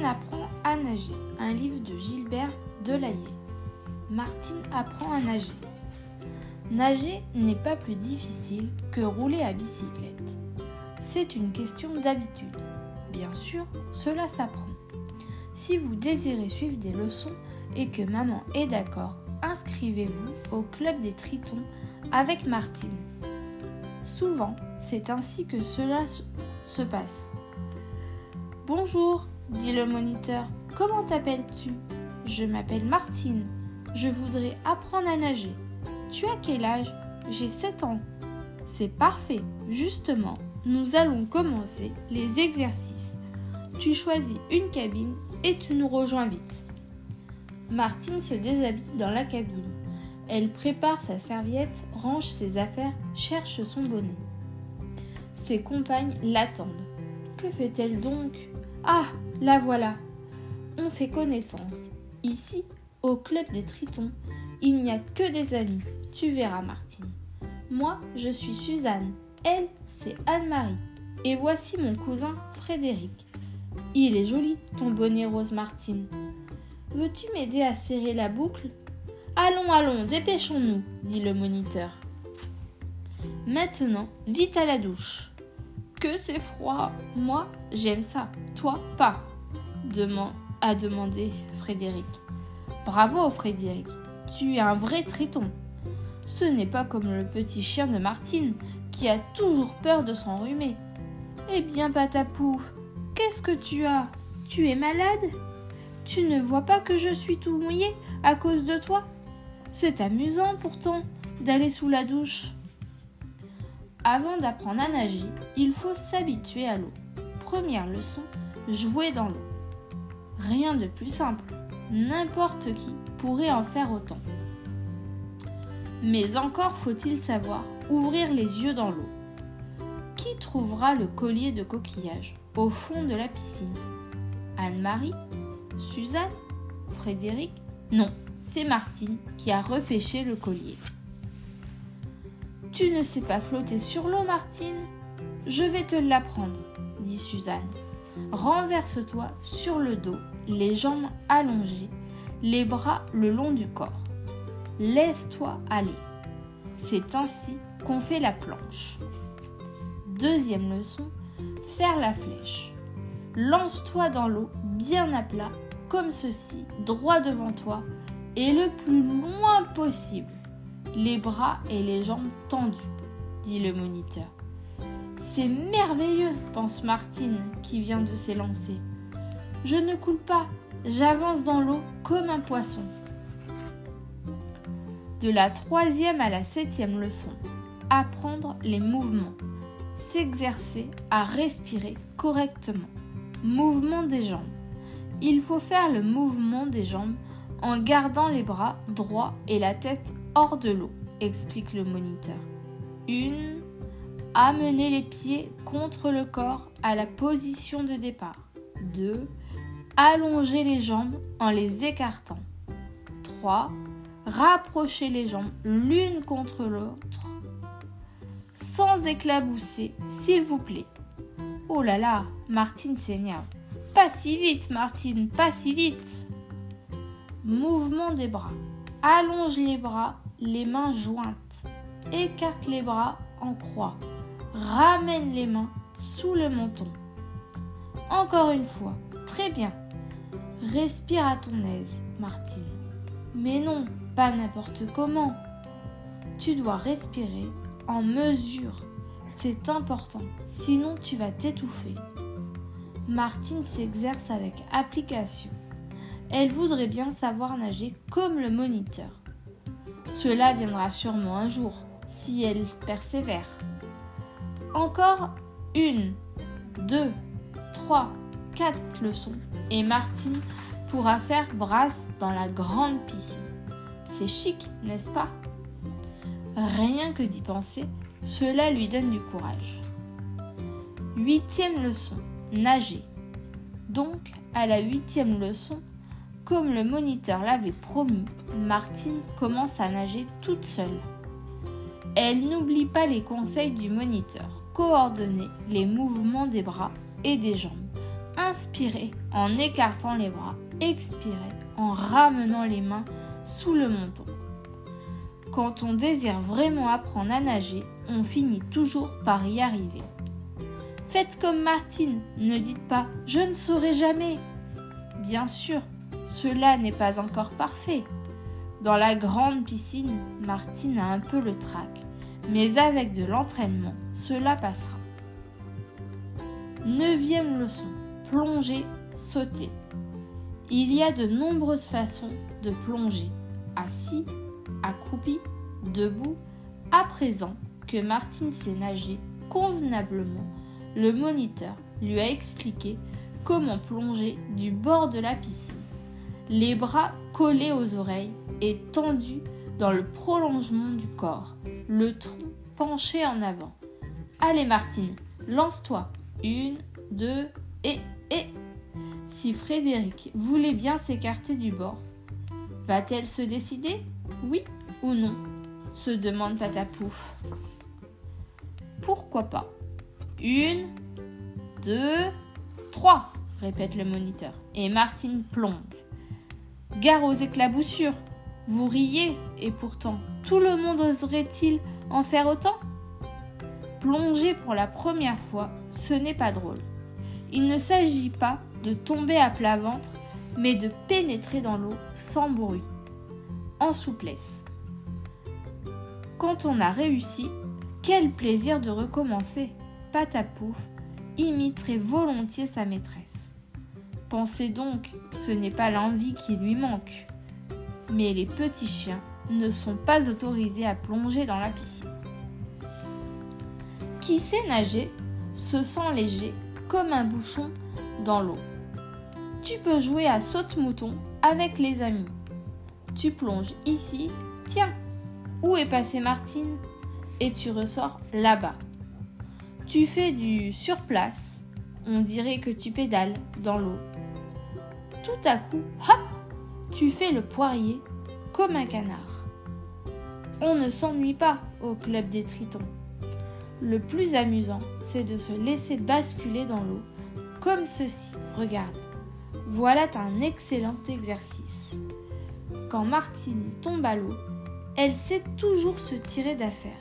Martine apprend à nager, un livre de Gilbert Delahaye. Martine apprend à nager. Nager n'est pas plus difficile que rouler à bicyclette. C'est une question d'habitude. Bien sûr, cela s'apprend. Si vous désirez suivre des leçons et que maman est d'accord, inscrivez-vous au club des tritons avec Martine. Souvent, c'est ainsi que cela se passe. Bonjour, dit le moniteur. Comment t'appelles-tu? Je m'appelle Martine. Je voudrais apprendre à nager. Tu as quel âge? J'ai 7 ans. C'est parfait. Justement, nous allons commencer les exercices. Tu choisis une cabine et tu nous rejoins vite. Martine se déshabille dans la cabine. Elle prépare sa serviette, range ses affaires, cherche son bonnet. Ses compagnes l'attendent. Que fait-elle donc? Ah, la voilà. On fait connaissance. Ici, au club des Tritons, il n'y a que des amis. Tu verras, Martine. Moi, je suis Suzanne. Elle, c'est Anne-Marie. Et voici mon cousin Frédéric. Il est joli, ton bonnet rose, Martine. Veux-tu m'aider à serrer la boucle? Allons, allons, dépêchons-nous, dit le moniteur. Maintenant, vite à la douche. Que c'est froid. Moi, j'aime ça. Toi, pas. a demandé Frédéric. Bravo, Frédéric. Tu es un vrai triton. Ce n'est pas comme le petit chien de Martine, qui a toujours peur de s'enrhumer. Eh bien, Patapouf, qu'est-ce que tu as? Tu es malade? Tu ne vois pas que je suis tout mouillé à cause de toi? C'est amusant pourtant d'aller sous la douche. Avant d'apprendre à nager, il faut s'habituer à l'eau. Première leçon, jouer dans l'eau. Rien de plus simple. N'importe qui pourrait en faire autant. Mais encore faut-il savoir ouvrir les yeux dans l'eau. Qui trouvera le collier de coquillage au fond de la piscine? Anne-Marie? Suzanne? Frédéric? Non, c'est Martine qui a repêché le collier. Tu ne sais pas flotter sur l'eau, Martine Je vais te l'apprendre, dit Suzanne. Renverse-toi sur le dos, les jambes allongées, les bras le long du corps. Laisse-toi aller. C'est ainsi qu'on fait la planche. Deuxième leçon, faire la flèche. Lance-toi dans l'eau bien à plat, comme ceci, droit devant toi, et le plus loin possible, les bras et les jambes tendus, dit le moniteur. C'est merveilleux, pense Martine, qui vient de s'élancer. Je ne coule pas, j'avance dans l'eau comme un poisson. De la troisième à la septième leçon, apprendre les mouvements, s'exercer à respirer correctement. Mouvement des jambes. Il faut faire le mouvement des jambes en gardant les bras droits et la tête hors de l'eau, explique le moniteur. Une, amener les pieds contre le corps à la position de départ. 2. Allonger les jambes en les écartant. 3. Rapprocher les jambes l'une contre l'autre sans éclabousser, s'il vous plaît. Oh là là, Martine s'énerve. Pas si vite, Martine, pas si vite. Mouvement des bras. Allonge les bras, les mains jointes. Écarte les bras en croix. Ramène les mains sous le menton. Encore une fois. Très bien. Respire à ton aise, Martine. Mais non, pas n'importe comment. Tu dois respirer en mesure. C'est important, sinon tu vas t'étouffer. Martine s'exerce avec application. Elle voudrait bien savoir nager comme le moniteur. Cela viendra sûrement un jour, si elle persévère. Encore une, deux, trois, quatre leçons, et Martine pourra faire brasse dans la grande piscine. C'est chic, n'est-ce pas? Rien que d'y penser, cela lui donne du courage. Huitième leçon, nager. Donc, à la huitième leçon, comme le moniteur l'avait promis, Martine commence à nager toute seule. Elle n'oublie pas les conseils du moniteur, coordonner les mouvements des bras et des jambes, inspirez en écartant les bras, expirez en ramenant les mains sous le menton. Quand on désire vraiment apprendre à nager, on finit toujours par y arriver. Faites comme Martine, ne dites pas ⁇ Je ne saurai jamais ⁇ Bien sûr, cela n'est pas encore parfait. Dans la grande piscine, Martine a un peu le trac, mais avec de l'entraînement, cela passera. Neuvième leçon, plonger, sauter. Il y a de nombreuses façons de plonger, assis, accroupi, debout. À présent que Martine sait nager convenablement, le moniteur lui a expliqué comment plonger du bord de la piscine, les bras collés aux oreilles et tendus dans le prolongement du corps, le tronc penché en avant. Allez Martine, lance-toi. Une, deux, et, et. Si Frédéric voulait bien s'écarter du bord, va-t-elle se décider? Oui ou non? Se demande Patapouf. Pourquoi pas? Une, deux, trois, répète le moniteur. Et Martine plonge. Gare aux éclaboussures. Vous riez, et pourtant, tout le monde oserait-il en faire autant? Plonger pour la première fois, ce n'est pas drôle. Il ne s'agit pas de tomber à plat ventre, mais de pénétrer dans l'eau sans bruit, en souplesse. Quand on a réussi, quel plaisir de recommencer. Patapouf imiterait volontiers sa maîtresse. Pensez donc, ce n'est pas l'envie qui lui manque. Mais les petits chiens ne sont pas autorisés à plonger dans la piscine. Qui sait nager se sent léger comme un bouchon dans l'eau. Tu peux jouer à saute-mouton avec les amis. Tu plonges ici, tiens, où est passée Martine? Et tu ressors là-bas. Tu fais du surplace, on dirait que tu pédales dans l'eau. Tout à coup, hop, tu fais le poirier comme un canard. On ne s'ennuie pas au club des tritons. Le plus amusant, c'est de se laisser basculer dans l'eau, comme ceci. Regarde. Voilà un excellent exercice. Quand Martine tombe à l'eau, elle sait toujours se tirer d'affaire.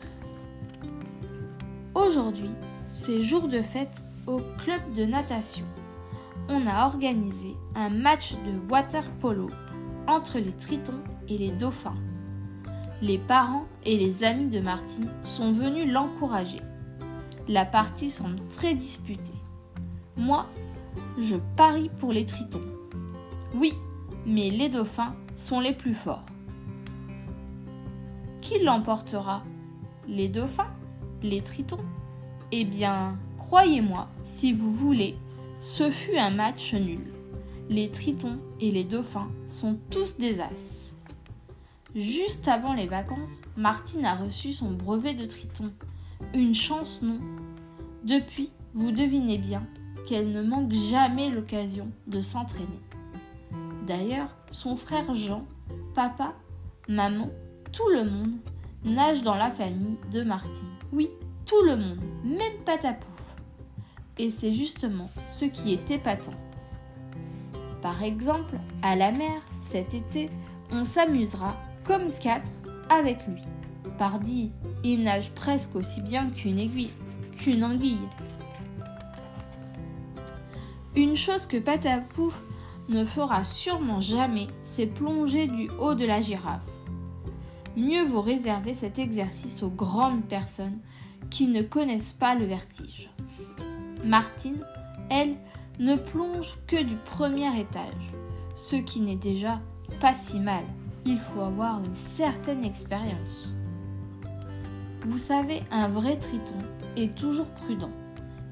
Aujourd'hui, c'est jour de fête au club de natation. On a organisé un match de water polo entre les tritons et les dauphins. Les parents et les amis de Martine sont venus l'encourager. La partie semble très disputée. Moi, je parie pour les tritons. Oui, mais les dauphins sont les plus forts. Qui l'emportera? Les dauphins? Les tritons? Eh bien, croyez-moi, si vous voulez, ce fut un match nul. Les tritons et les dauphins sont tous des as. Juste avant les vacances, Martine a reçu son brevet de triton. Une chance, non Depuis, vous devinez bien qu'elle ne manque jamais l'occasion de s'entraîner. D'ailleurs, son frère Jean, papa, maman tout le monde nage dans la famille de Martine. Oui, tout le monde, même Patapouf. Et c'est justement ce qui est épatant. Par exemple, à la mer, cet été, on s'amusera comme quatre avec lui. Pardi, il nage presque aussi bien qu'une aiguille, qu'une anguille. Une chose que Patapouf ne fera sûrement jamais, c'est plonger du haut de la girafe mieux vaut réserver cet exercice aux grandes personnes qui ne connaissent pas le vertige. Martine, elle, ne plonge que du premier étage, ce qui n'est déjà pas si mal. Il faut avoir une certaine expérience. Vous savez, un vrai triton est toujours prudent.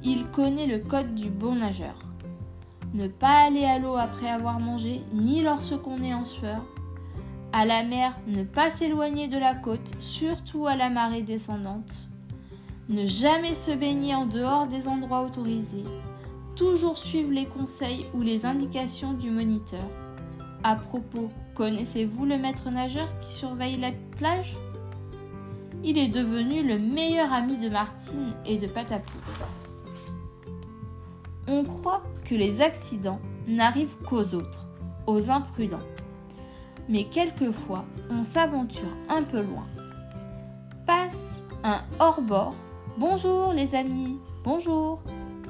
Il connaît le code du bon nageur. Ne pas aller à l'eau après avoir mangé, ni lorsqu'on est en sueur, à la mer, ne pas s'éloigner de la côte, surtout à la marée descendante. Ne jamais se baigner en dehors des endroits autorisés. Toujours suivre les conseils ou les indications du moniteur. À propos, connaissez-vous le maître nageur qui surveille la plage? Il est devenu le meilleur ami de Martine et de Patapouf. On croit que les accidents n'arrivent qu'aux autres, aux imprudents. Mais quelquefois, on s'aventure un peu loin. Passe un hors-bord. Bonjour les amis, bonjour.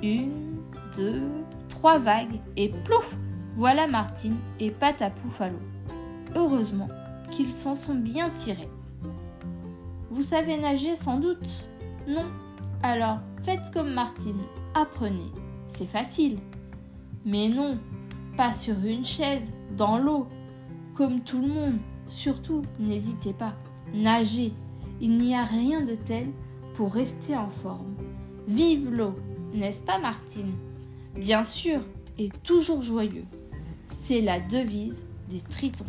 Une, deux, trois vagues et plouf Voilà Martine et Patapouf à l'eau. Heureusement qu'ils s'en sont bien tirés. Vous savez nager sans doute Non? Alors faites comme Martine, apprenez. C'est facile. Mais non, pas sur une chaise, dans l'eau. Comme tout le monde, surtout, n'hésitez pas. Nagez. Il n'y a rien de tel pour rester en forme. Vive l'eau, n'est-ce pas Martine? Bien sûr, et toujours joyeux. C'est la devise des tritons.